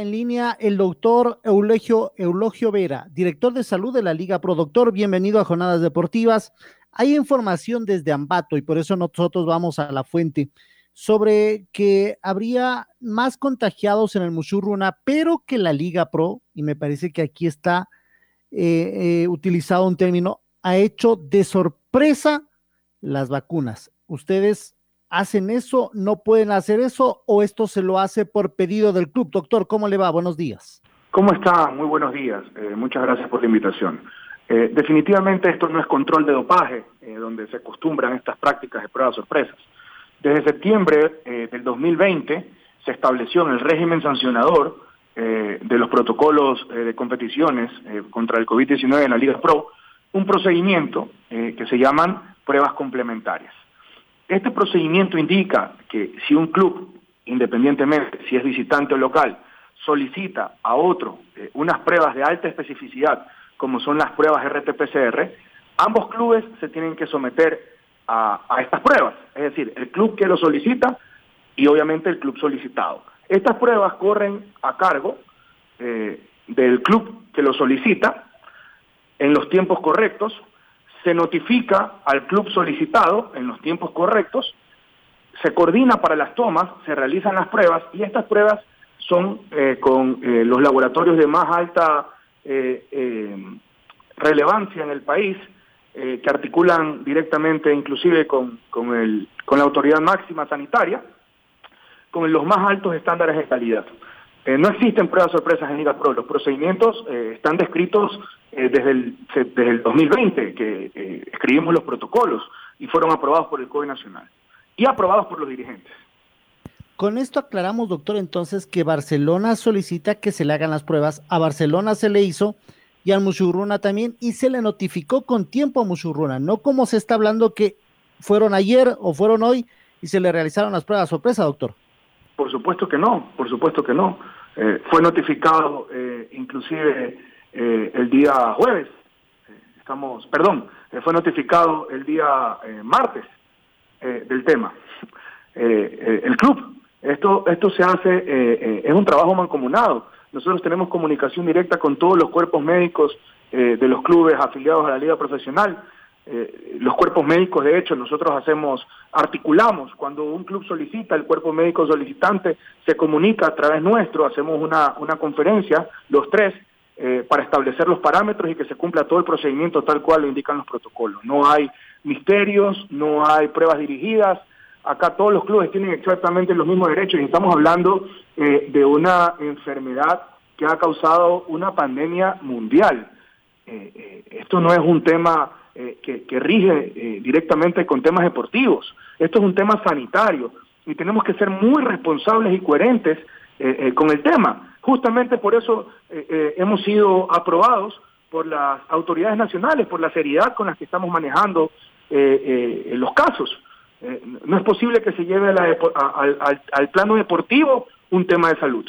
en línea el doctor Eulogio, Eulogio Vera, director de salud de la Liga Pro. Doctor, bienvenido a Jornadas Deportivas. Hay información desde Ambato y por eso nosotros vamos a la fuente sobre que habría más contagiados en el Mushurruna, pero que la Liga Pro, y me parece que aquí está eh, eh, utilizado un término, ha hecho de sorpresa las vacunas. Ustedes hacen eso, no pueden hacer eso o esto se lo hace por pedido del club. Doctor, ¿cómo le va? Buenos días. ¿Cómo está? Muy buenos días. Eh, muchas gracias por la invitación. Eh, definitivamente esto no es control de dopaje, eh, donde se acostumbran estas prácticas de pruebas sorpresas. Desde septiembre del 2020 se estableció en el régimen sancionador de los protocolos de competiciones contra el COVID-19 en la Liga Pro un procedimiento que se llaman pruebas complementarias. Este procedimiento indica que si un club, independientemente si es visitante o local, solicita a otro eh, unas pruebas de alta especificidad, como son las pruebas RT-PCR, ambos clubes se tienen que someter a, estas pruebas, es decir, el club que lo solicita y obviamente el club solicitado. Estas pruebas corren a cargo eh, del club que lo solicita en los tiempos correctos, se notifica al club solicitado en los tiempos correctos, se coordina para las tomas, se realizan las pruebas y estas pruebas son eh, con eh, los laboratorios de más alta eh, relevancia en el país, que articulan directamente inclusive con, con, el, con la autoridad máxima sanitaria, con los más altos estándares de calidad. Eh, no existen pruebas sorpresas en Liga Pro. Los procedimientos eh, están descritos eh, desde, el, desde el 2020, que escribimos los protocolos y fueron aprobados por el COE Nacional y aprobados por los dirigentes. Con esto aclaramos, doctor, entonces que Barcelona solicita que se le hagan las pruebas. A Barcelona se le hizo y al Mushurruna también y se le notificó con tiempo a Mushurruna, no como se está hablando que fueron ayer o fueron hoy y se le realizaron las pruebas sorpresa, doctor. Por supuesto que no, por supuesto que no. Eh, fue notificado eh, inclusive eh, el día jueves, estamos, perdón, fue notificado el día martes del tema. el club, esto, esto se hace, es un trabajo mancomunado. Nosotros tenemos comunicación directa con todos los cuerpos médicos de los clubes afiliados a la liga profesional. Eh, los cuerpos médicos, de hecho, nosotros hacemos, articulamos, cuando un club solicita, el cuerpo médico solicitante se comunica a través nuestro, hacemos una, una conferencia, los tres, eh, para establecer los parámetros y que se cumpla todo el procedimiento tal cual lo indican los protocolos. No hay misterios, no hay pruebas dirigidas, acá todos los clubes tienen exactamente los mismos derechos y estamos hablando eh, de una enfermedad que ha causado una pandemia mundial. esto no es un tema eh, que, rige eh, directamente con temas deportivos. Esto es un tema sanitario y tenemos que ser muy responsables y coherentes eh, con el tema. Justamente por eso hemos sido aprobados por las autoridades nacionales, por la seriedad con la que estamos manejando los casos. no es posible que se lleve al plano deportivo un tema de salud.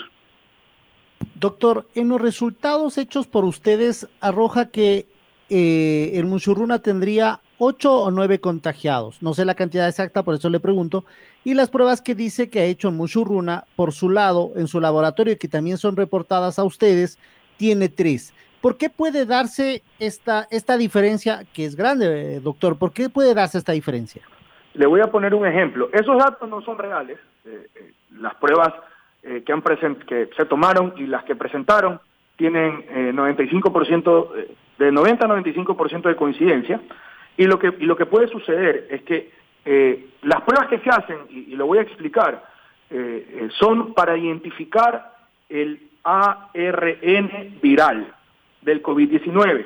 Doctor, en los resultados hechos por ustedes arroja que eh, el Mushurruna tendría ocho o nueve contagiados. No sé la cantidad exacta, por eso le pregunto. Y las pruebas que dice que ha hecho Mushurruna por su lado, en su laboratorio, y que también son reportadas a ustedes, tiene tres. ¿Por qué puede darse esta, esta diferencia, que es grande, doctor? ¿Por qué puede darse esta diferencia? Le voy a poner un ejemplo. Esos datos no son reales. Eh, eh, las pruebas que, han que se tomaron y las que presentaron tienen 95%, eh, eh, de 90 a 95% de coincidencia, y lo, que, y lo que puede suceder es que eh, las pruebas que se hacen, y, lo voy a explicar, son para identificar el ARN viral del COVID-19.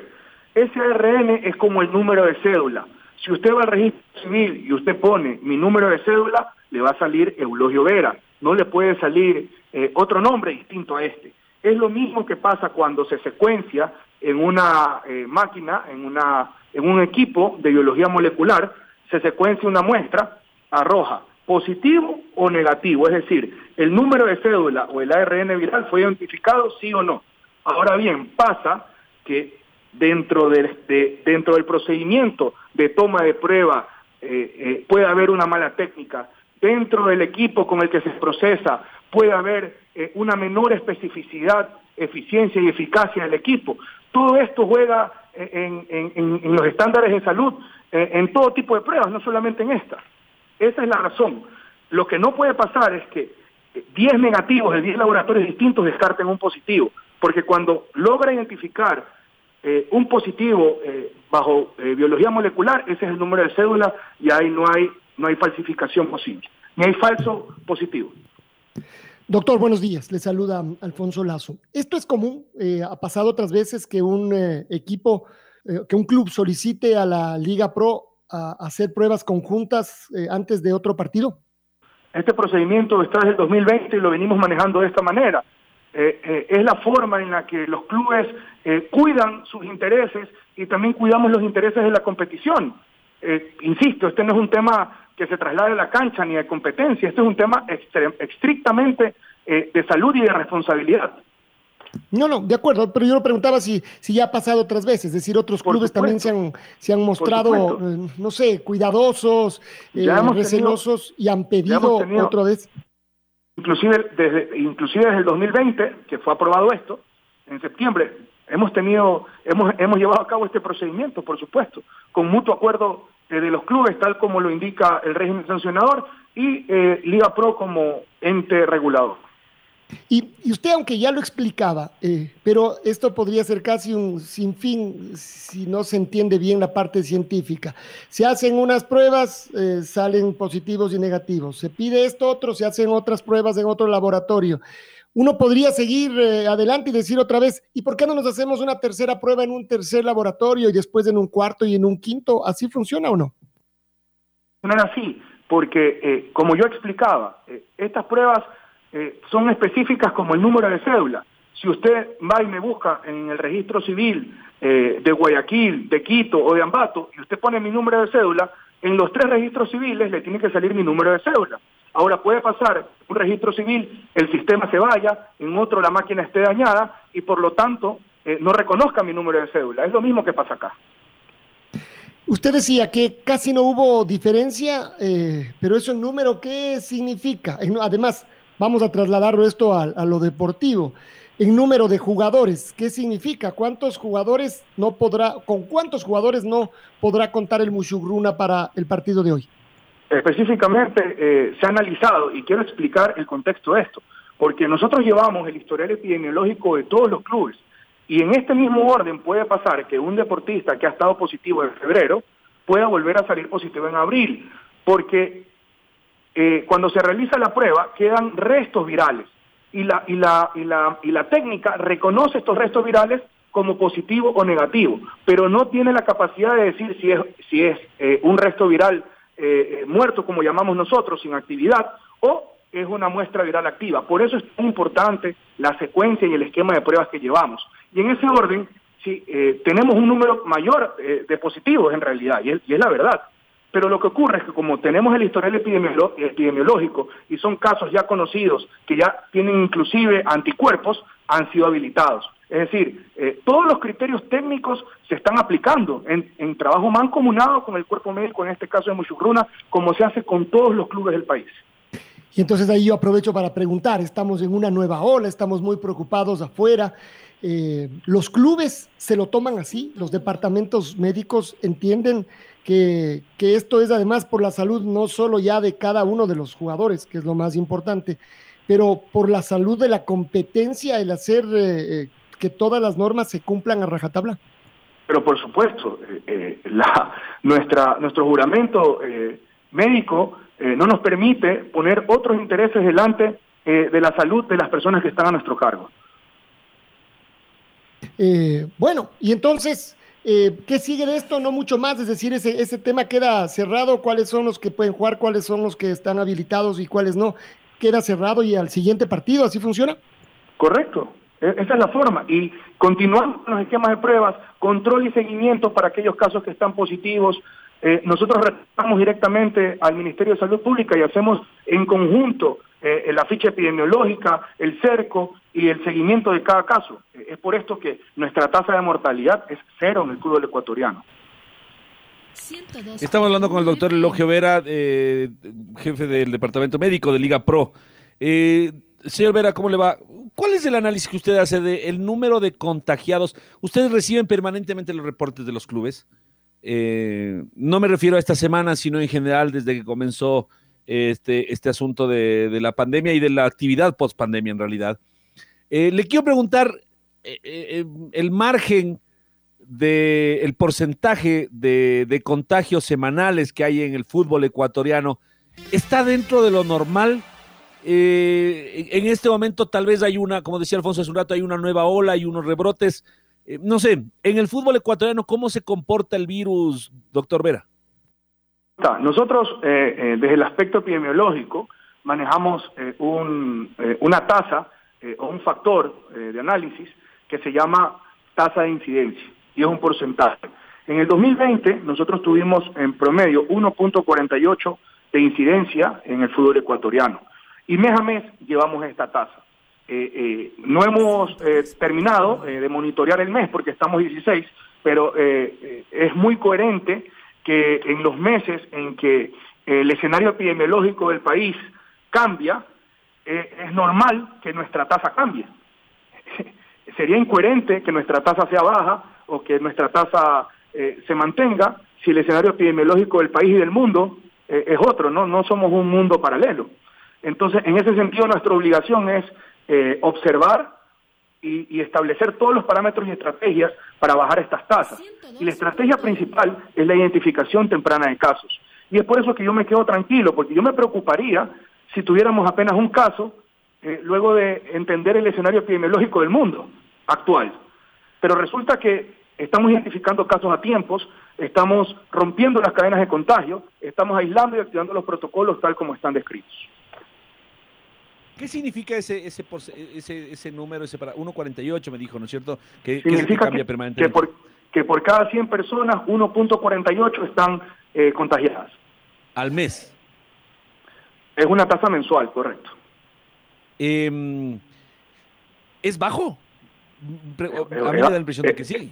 Ese ARN es como el número de cédula. Si usted va al registro civil y usted pone mi número de cédula, le va a salir Eulogio Vera. No le puede salir eh, otro nombre distinto a este. Es lo mismo que pasa cuando se secuencia en una eh, máquina, en, una, en un equipo de biología molecular, se secuencia una muestra, arroja positivo o negativo, es decir, el número de cédula o el ARN viral fue identificado sí o no. Ahora bien, pasa que dentro, de, dentro del procedimiento de toma de prueba eh, eh, puede haber una mala técnica, dentro del equipo con el que se procesa puede haber eh, una menor especificidad, eficiencia y eficacia del equipo. Todo esto juega en, en los estándares de salud, en todo tipo de pruebas, no solamente en esta. Esa es la razón. Lo que no puede pasar es que 10 negativos de 10 laboratorios distintos descarten un positivo, porque cuando logra identificar eh, un positivo eh, bajo eh, biología molecular, ese es el número de cédula y ahí no hay, no hay falsificación posible, ni hay falso positivo. Doctor, buenos días. Le saluda Alfonso Lazo. Esto es común. ha pasado otras veces que un equipo, que un club solicite a la Liga Pro a hacer pruebas conjuntas antes de otro partido. Este procedimiento está desde el 2020 y lo venimos manejando de esta manera. Eh, eh, es la forma en la que los clubes eh, cuidan sus intereses y también cuidamos los intereses de la competición. insisto, este no es un tema que se traslade a la cancha ni de competencia, este es un tema estrictamente de salud y de responsabilidad. No, no, de acuerdo, pero yo lo preguntaba si, si ya ha pasado otras veces, es decir, otros clubes también se han, se han mostrado, no sé, cuidadosos, recelosos y han pedido otra vez. Inclusive desde, inclusive desde el 2020, que fue aprobado esto, en septiembre, hemos tenido, hemos, hemos llevado a cabo este procedimiento, por supuesto, con mutuo acuerdo eh, de los clubes, tal como lo indica el régimen sancionador, y eh, Liga Pro como ente regulador. Y, usted, aunque ya lo explicaba, eh, pero esto podría ser casi un sinfín si no se entiende bien la parte científica. Se hacen unas pruebas, eh, salen positivos y negativos. Se pide esto otro, se hacen otras pruebas en otro laboratorio. Uno podría seguir eh, adelante y decir otra vez, ¿y por qué no nos hacemos una tercera prueba en un tercer laboratorio y después en un cuarto y en un quinto? ¿Así funciona o no? No es así, porque como yo explicaba, estas pruebas eh, son específicas como el número de cédula. Si usted va y me busca en el registro civil eh, de Guayaquil, de Quito o de Ambato, y usted pone mi número de cédula, en los tres registros civiles le tiene que salir mi número de cédula. Ahora puede pasar un registro civil, el sistema se vaya, en otro la máquina esté dañada y por lo tanto eh, no reconozca mi número de cédula. Es lo mismo que pasa acá. Usted decía que casi no hubo diferencia, pero eso en número, ¿qué significa? Además, Vamos a trasladarlo esto a, lo deportivo. En número de jugadores, ¿qué significa? ¿Cuántos jugadores no podrá, con cuántos jugadores no podrá contar el Mushugruna para el partido de hoy? Específicamente eh, se ha analizado y quiero explicar el contexto de esto, porque nosotros llevamos el historial epidemiológico de todos los clubes y en este mismo orden puede pasar que un deportista que ha estado positivo en febrero pueda volver a salir positivo en abril, porque eh, cuando se realiza la prueba quedan restos virales y la, y, la, y, la, y la técnica reconoce estos restos virales como positivo o negativo, pero no tiene la capacidad de decir si es, si es eh, un resto viral eh, muerto, como llamamos nosotros, sin actividad, o es una muestra viral activa. Por eso es tan importante la secuencia y el esquema de pruebas que llevamos. Y en ese orden, si tenemos un número mayor de positivos en realidad, y es la verdad. Pero lo que ocurre es que como tenemos el historial epidemiológico y son casos ya conocidos que ya tienen inclusive anticuerpos, han sido habilitados. Es decir, eh, todos los criterios técnicos se están aplicando en, trabajo mancomunado con el cuerpo médico, en este caso de Muchugruna, como se hace con todos los clubes del país. Y entonces ahí yo aprovecho para preguntar, estamos en una nueva ola, estamos muy preocupados afuera. Eh, ¿Los clubes se lo toman así? ¿Los departamentos médicos entienden que, esto es además por la salud no solo ya de cada uno de los jugadores, que es lo más importante, pero por la salud de la competencia, el hacer eh, que todas las normas se cumplan a rajatabla. Pero por supuesto, eh, la, nuestra, nuestro juramento médico no nos permite poner otros intereses delante de la salud de las personas que están a nuestro cargo. bueno, y entonces, ¿qué sigue de esto? No mucho más, es decir, ese, ese tema queda cerrado, cuáles son los que pueden jugar, cuáles son los que están habilitados y cuáles no. Queda cerrado y al siguiente partido, ¿así funciona? Correcto, esa es la forma. Y continuamos con los esquemas de pruebas, control y seguimiento para aquellos casos que están positivos. Eh, nosotros retornamos directamente al Ministerio de Salud Pública y hacemos en conjunto eh, la ficha epidemiológica, el cerco y el seguimiento de cada caso. Es por esto que nuestra tasa de mortalidad es cero en el fútbol ecuatoriano. Estamos hablando con el doctor Elogio Vera, eh, jefe del Departamento Médico de Liga Pro. Eh, señor Vera, ¿cómo le va? ¿Cuál es el análisis que usted hace del número de contagiados? ¿Ustedes reciben permanentemente los reportes de los clubes? Eh, no me refiero a esta semana, sino en general desde que comenzó este, este asunto de, la pandemia y de la actividad post pandemia en realidad. Eh, le quiero preguntar eh, el margen del porcentaje de, de contagios semanales que hay en el fútbol ecuatoriano. ¿Está dentro de lo normal? Eh, en este momento tal vez hay una, como decía Alfonso hace un rato, hay una nueva ola, hay unos rebrotes. Eh, no sé, en el fútbol ecuatoriano, ¿cómo se comporta el virus, doctor Vera? Nosotros, eh, desde el aspecto epidemiológico, manejamos un, una tasa o un factor de análisis que se llama tasa de incidencia y es un porcentaje. En el 2020 nosotros tuvimos en promedio 1.48 de incidencia en el fútbol ecuatoriano. Y mes a mes llevamos esta tasa. Eh, eh, no hemos eh, terminado de monitorear el mes porque estamos 16, pero es muy coherente que en los meses en que el escenario epidemiológico del país cambia, es normal que nuestra tasa cambie. Sería incoherente que nuestra tasa sea baja o que nuestra tasa se mantenga si el escenario epidemiológico del país y del mundo es otro, ¿no? No somos un mundo paralelo. Entonces, en ese sentido, nuestra obligación es eh, observar y, establecer todos los parámetros y estrategias para bajar estas tasas. Y la estrategia principal es la identificación temprana de casos. Y es por eso que yo me quedo tranquilo, porque yo me preocuparía si tuviéramos apenas un caso eh, luego de entender el escenario epidemiológico del mundo actual. Pero resulta que estamos identificando casos a tiempos, estamos rompiendo las cadenas de contagio, estamos aislando y activando los protocolos tal como están descritos. ¿Qué significa ese, ese, ese, ese número, ese para 1.48 me dijo, ¿no es cierto? Que, significa que, cambia permanentemente. Que por, que por cada 100 personas, 1.48 están eh, contagiadas. ¿Al mes? Es una tasa mensual, correcto. Em, ¿Es bajo? A mí me da la impresión de que sí.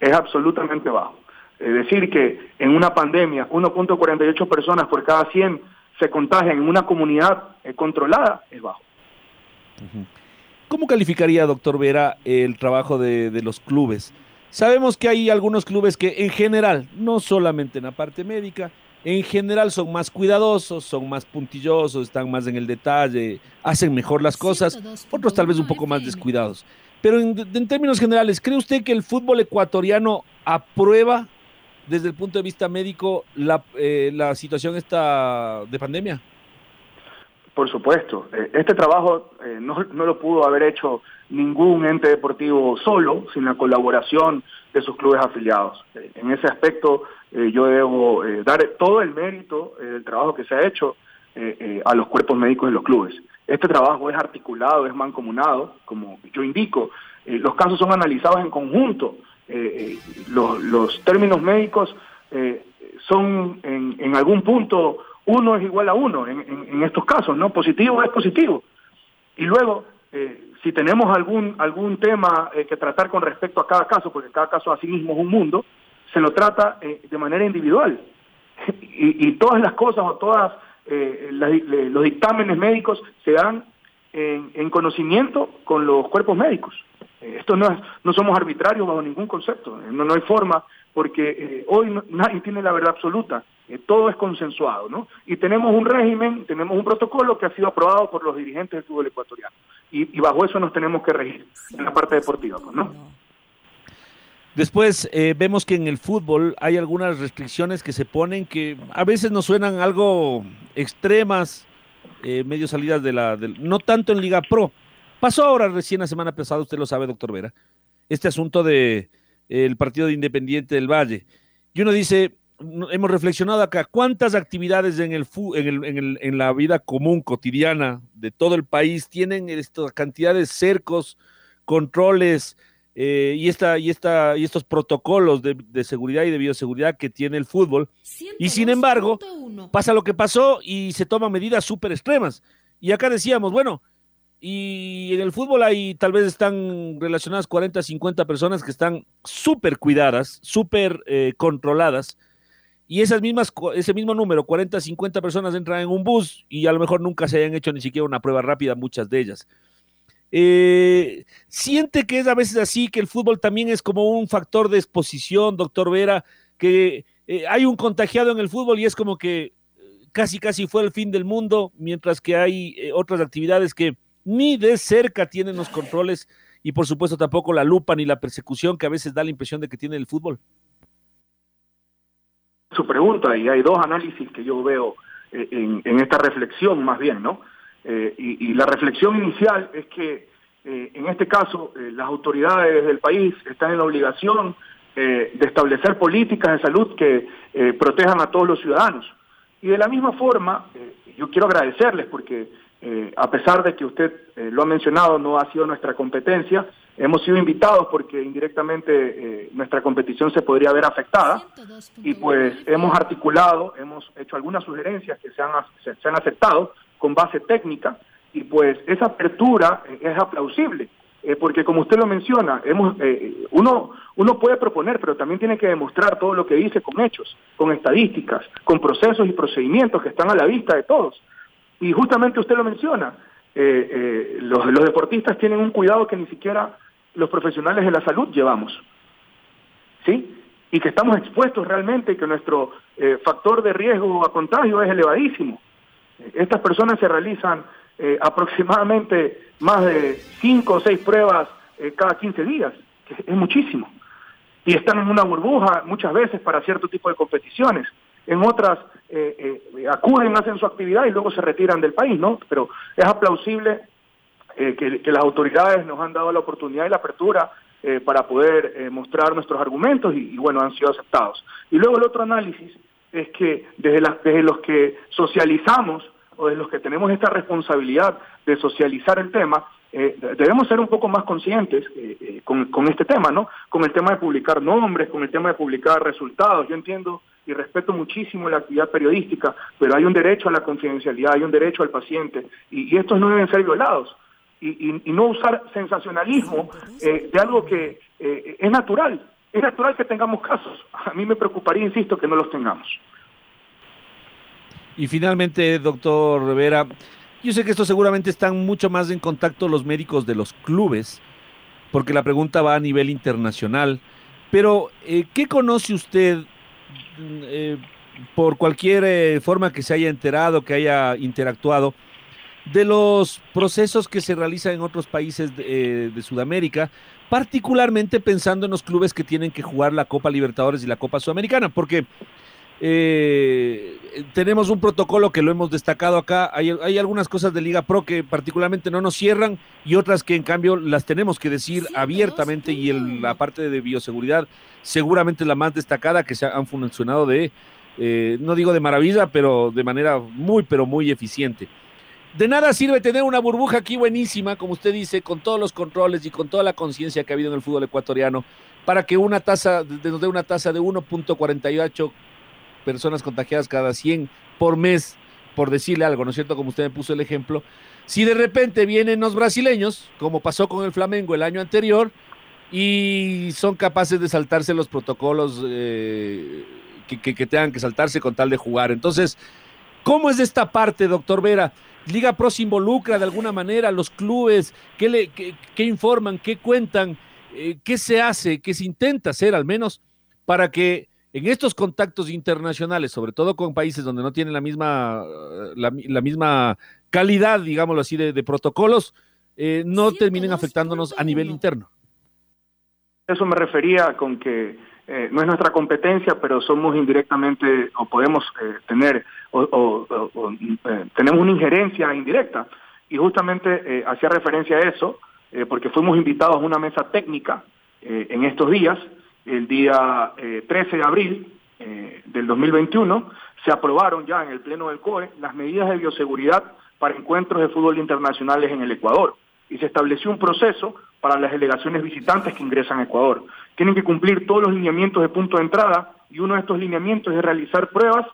Es absolutamente bajo. Es decir, que en una pandemia, 1.48 personas por cada 100 se contagian en una comunidad eh, controlada es bajo. ¿Cómo calificaría, doctor Vera, el trabajo de, los clubes? Sabemos que hay algunos clubes que en general, no solamente en la parte médica, en general son más cuidadosos, son más puntillosos, están más en el detalle, hacen mejor las cosas, otros tal vez un poco más descuidados. Pero en, en términos generales, ¿cree usted que el fútbol ecuatoriano aprueba desde el punto de vista médico la, eh, la situación esta de pandemia? Por supuesto. Eh, este trabajo eh, no, no, lo pudo haber hecho ningún ente deportivo solo, sin la colaboración de sus clubes afiliados. en ese aspecto yo debo dar todo el mérito del trabajo que se ha hecho a los cuerpos médicos de los clubes. Este trabajo es articulado, es mancomunado, como yo indico. los casos son analizados en conjunto eh, eh, los, términos médicos eh, son en, algún punto uno es igual a uno en, estos casos, ¿no? Positivo es positivo. Y luego, si tenemos algún, algún tema que tratar con respecto a cada caso, porque cada caso a sí mismo es un mundo, se lo trata de manera individual. Y, todas las cosas o todas los dictámenes médicos se dan en conocimiento con los cuerpos médicos. Eh, esto no, es, no somos arbitrarios bajo ningún concepto, eh, no, no hay forma, porque eh, hoy nadie tiene la verdad absoluta, todo es consensuado, ¿no? Y tenemos un régimen, tenemos un protocolo que ha sido aprobado por los dirigentes del fútbol ecuatoriano, y, bajo eso nos tenemos que regir en la parte deportiva, pues, ¿no? Después eh, vemos que en el fútbol hay algunas restricciones que se ponen que a veces nos suenan algo extremas, medio salidas de la... no tanto en Liga Pro. Pasó ahora recién la semana pasada, usted lo sabe, doctor Vera, este asunto de el partido de Independiente del Valle. Y uno dice, hemos reflexionado acá, ¿cuántas actividades en, el, en, el, en, el, en la vida común, cotidiana de todo el país tienen esta cantidad de cercos, controles, eh, y, esta, y, esta, y estos protocolos de, de, seguridad y de bioseguridad que tiene el fútbol. y sin embargo, pasa lo que pasó y se toman medidas súper extremas. Y acá decíamos, bueno, y en el fútbol hay tal vez están relacionadas 40, 50 personas que están súper cuidadas, súper eh, controladas. Y esas mismas, ese mismo número, 40, 50 personas entran en un bus y a lo mejor nunca se hayan hecho ni siquiera una prueba rápida, muchas de ellas. Eh, siente que es a veces así, que el fútbol también es como un factor de exposición, doctor Vera, que eh, hay un contagiado en el fútbol y es como que casi, casi fue el fin del mundo, mientras que hay otras actividades que ni de cerca tienen los controles y por supuesto tampoco la lupa ni la persecución que a veces da la impresión de que tiene el fútbol. Su pregunta, y hay dos análisis que yo veo eh, en, en esta reflexión más bien, ¿no? Eh, y, y, la reflexión inicial es que eh, en este caso eh, las autoridades del país están en la obligación de establecer políticas de salud que protejan a todos los ciudadanos. Y de la misma forma, yo quiero agradecerles porque a pesar de que usted lo ha mencionado, no ha sido nuestra competencia, hemos sido invitados porque indirectamente nuestra competición se podría ver afectada y pues hemos articulado, hemos hecho algunas sugerencias que se han, se, han aceptado con base técnica y pues esa apertura es aplausible. Eh, porque como usted lo menciona, hemos, eh, uno, uno puede proponer, pero también tiene que demostrar todo lo que dice con hechos, con estadísticas, con procesos y procedimientos que están a la vista de todos. Y justamente usted lo menciona, eh, los, los deportistas tienen un cuidado que ni siquiera los profesionales de la salud llevamos. ¿Sí? Y que estamos expuestos realmente, que nuestro factor de riesgo a contagio es elevadísimo. Estas personas se realizan eh, aproximadamente más de 5 o 6 pruebas eh, cada 15 días, que es muchísimo. Y están en una burbuja muchas veces para cierto tipo de competiciones. En otras eh, acuden, hacen su actividad y luego se retiran del país, ¿no? Pero es aplausible que, que, las autoridades nos han dado la oportunidad y la apertura para poder mostrar nuestros argumentos y, bueno, han sido aceptados. Y luego el otro análisis es que desde, la, desde los que socializamos o desde los que tenemos esta responsabilidad de socializar el tema, eh, debemos ser un poco más conscientes eh, eh, con, este tema, ¿no? Con el tema de publicar nombres, con el tema de publicar resultados. Yo entiendo y respeto muchísimo la actividad periodística, pero hay un derecho a la confidencialidad, hay un derecho al paciente, y, y estos no deben ser violados. Y, y, y no usar sensacionalismo eh, de algo que eh, es natural, es natural que tengamos casos. A mí me preocuparía, insisto, que no los tengamos. Y finalmente, doctor Rivera, yo sé que esto seguramente están mucho más en contacto los médicos de los clubes, porque la pregunta va a nivel internacional. Pero, eh, ¿qué conoce usted eh, por cualquier eh, forma que se haya enterado, que haya interactuado, de los procesos que se realizan en otros países de, de Sudamérica particularmente pensando en los clubes que tienen que jugar la Copa Libertadores y la Copa Sudamericana, porque eh, tenemos un protocolo que lo hemos destacado acá, hay, hay, algunas cosas de Liga Pro que particularmente no nos cierran y otras que en cambio las tenemos que decir abiertamente y el, la parte de bioseguridad seguramente la más destacada que se han funcionado de, eh, no digo de maravilla, pero de manera muy, pero muy eficiente. De nada sirve tener una burbuja aquí buenísima, como usted dice, con todos los controles y con toda la conciencia que ha habido en el fútbol ecuatoriano, para que una tasa, nos dé una tasa de 1.48 personas contagiadas cada 100 por mes, por decirle algo, ¿no es cierto? Como usted me puso el ejemplo. Si de repente vienen los brasileños, como pasó con el Flamengo el año anterior, y son capaces de saltarse los protocolos eh, que, que, que tengan que saltarse con tal de jugar. Entonces, ¿cómo es esta parte, doctor Vera? Liga Pro se involucra de alguna manera, los clubes, ¿qué, le, qué, informan, qué cuentan, eh, qué se hace, qué se intenta hacer al menos para que en estos contactos internacionales, sobre todo con países donde no tienen la misma, la, la misma calidad, digámoslo así, de, de protocolos, eh, no terminen afectándonos a nivel interno. Eso me refería con que eh, no es nuestra competencia, pero somos indirectamente o podemos eh, tener o, eh, tenemos una injerencia indirecta. Y justamente hacía referencia a eso, porque fuimos invitados a una mesa técnica en estos días, el día 13 de abril del 2021, se aprobaron ya en el Pleno del COE las medidas de bioseguridad para encuentros de fútbol internacionales en el Ecuador y se estableció un proceso para las delegaciones visitantes que ingresan a Ecuador. Tienen que cumplir todos los lineamientos de punto de entrada y uno de estos lineamientos es realizar pruebas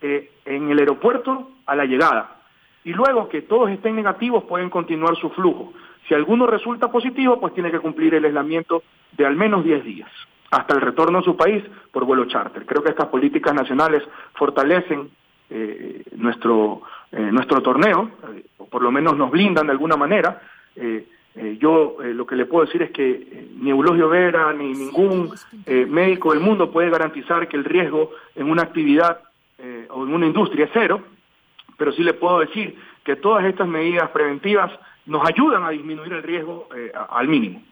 eh, en el aeropuerto a la llegada. Y luego que todos estén negativos pueden continuar su flujo. Si alguno resulta positivo, pues tiene que cumplir el aislamiento de al menos 10 días hasta el retorno a su país por vuelo charter. Creo que estas políticas nacionales fortalecen eh, nuestro, eh, nuestro torneo, o por lo menos nos blindan de alguna manera, eh, eh, yo eh, lo que le puedo decir es que ni Eulogio Vera ni ningún médico del mundo puede garantizar que el riesgo en una actividad o en una industria es cero, pero sí le puedo decir que todas estas medidas preventivas nos ayudan a disminuir el riesgo al mínimo.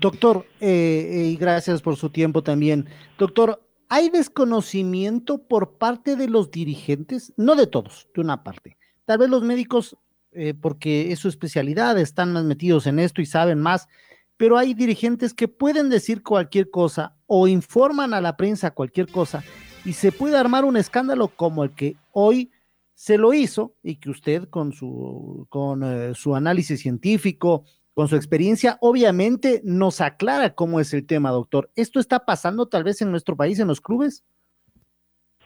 Doctor, y gracias por su tiempo también. Doctor, ¿hay desconocimiento por parte de los dirigentes? No de todos, de una parte. Tal vez los médicos eh, porque es su especialidad, están más metidos en esto y saben más, pero hay dirigentes que pueden decir cualquier cosa o informan a la prensa cualquier cosa y se puede armar un escándalo como el que hoy se lo hizo y que usted con su, con, eh, su análisis científico, con su experiencia, obviamente nos aclara cómo es el tema, doctor. ¿Esto está pasando tal vez en nuestro país, en los clubes?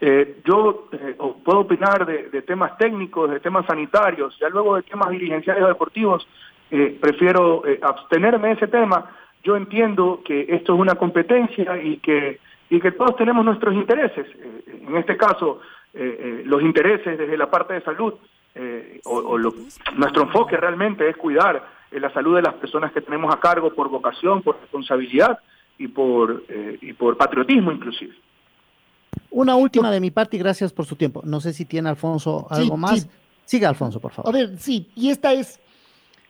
Eh, yo eh, puedo opinar de, temas técnicos, de temas sanitarios, ya luego de temas dirigenciales o deportivos, eh, prefiero abstenerme de ese tema. Yo entiendo que esto es una competencia y que, y que todos tenemos nuestros intereses. en este caso, los intereses desde la parte de salud, o, nuestro enfoque realmente es cuidar la salud de las personas que tenemos a cargo por vocación, por responsabilidad y por, y por patriotismo inclusive. Una última de mi parte y gracias por su tiempo. No sé si tiene Alfonso algo más. Siga, Alfonso, por favor. A ver, sí, y esta es,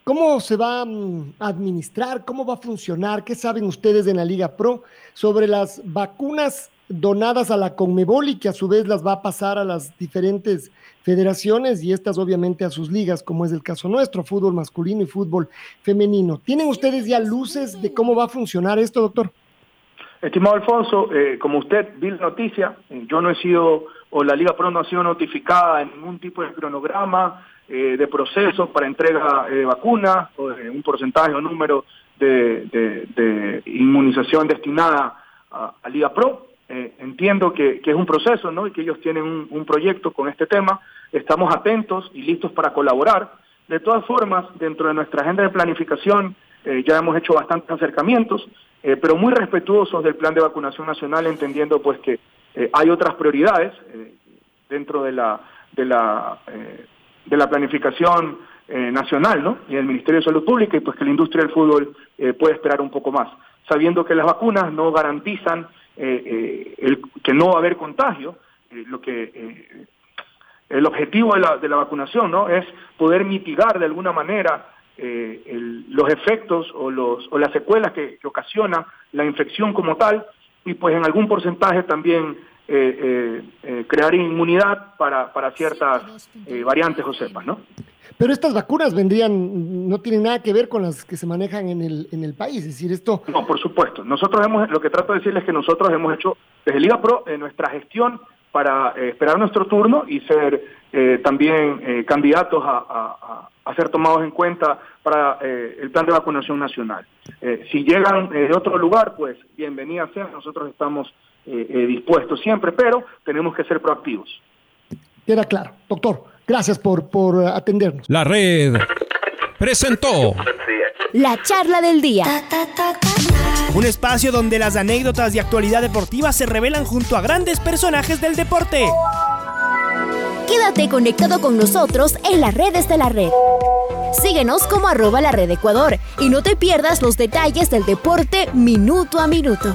¿cómo se va mm, a administrar? ¿Cómo va a funcionar? ¿Qué saben ustedes en la Liga Pro sobre las vacunas donadas a la Conmebol y que a su vez las va a pasar a las diferentes federaciones y estas obviamente a sus ligas, como es el caso nuestro, fútbol masculino y fútbol femenino. ¿Tienen ustedes ya luces de cómo va a funcionar esto, doctor? Estimado Alfonso, eh, como usted vi la noticia, eh, yo no he sido, o la Liga Pro no ha sido notificada en ningún tipo de cronograma eh, de proceso para entrega de vacunas, o un porcentaje o número de, inmunización destinada a, Liga Pro. Entiendo que, es un proceso ¿no? y que ellos tienen un, proyecto con este tema. Estamos atentos y listos para colaborar. De todas formas, dentro de nuestra agenda de planificación, ya hemos hecho bastantes acercamientos. Eh, pero muy respetuosos del plan de vacunación nacional, entendiendo pues que eh, hay otras prioridades eh, dentro de la de la de la planificación nacional, ¿no? Y del Ministerio de Salud Pública y pues que la industria del fútbol puede esperar un poco más, sabiendo que las vacunas no garantizan el, que no va a haber contagio, lo que el objetivo de la, de la vacunación, ¿no? Es poder mitigar de alguna manera eh, los efectos o, los, o las secuelas que, ocasiona la infección como tal y pues en algún porcentaje también eh, eh, crear inmunidad para, para ciertas variantes o cepas, ¿no? Pero estas vacunas vendrían, no tienen nada que ver con las que se manejan en el, en el país, es decir, esto... No, por supuesto. Nosotros hemos, lo que trato de decirles es que nosotros hemos hecho desde Liga Pro nuestra gestión para esperar nuestro turno y ser también candidatos a, a ser tomados en cuenta para eh, el plan de vacunación nacional. Eh, si llegan de otro lugar, pues bienvenida sea, nosotros estamos eh, dispuestos siempre, pero tenemos que ser proactivos. Queda claro. Doctor, gracias por, por atendernos. La red presentó la charla del día. Un espacio donde las anécdotas de actualidad deportiva se revelan junto a grandes personajes del deporte. Quédate conectado con nosotros en las redes de la red. Síguenos como arroba la red Ecuador y no te pierdas los detalles del deporte minuto a minuto.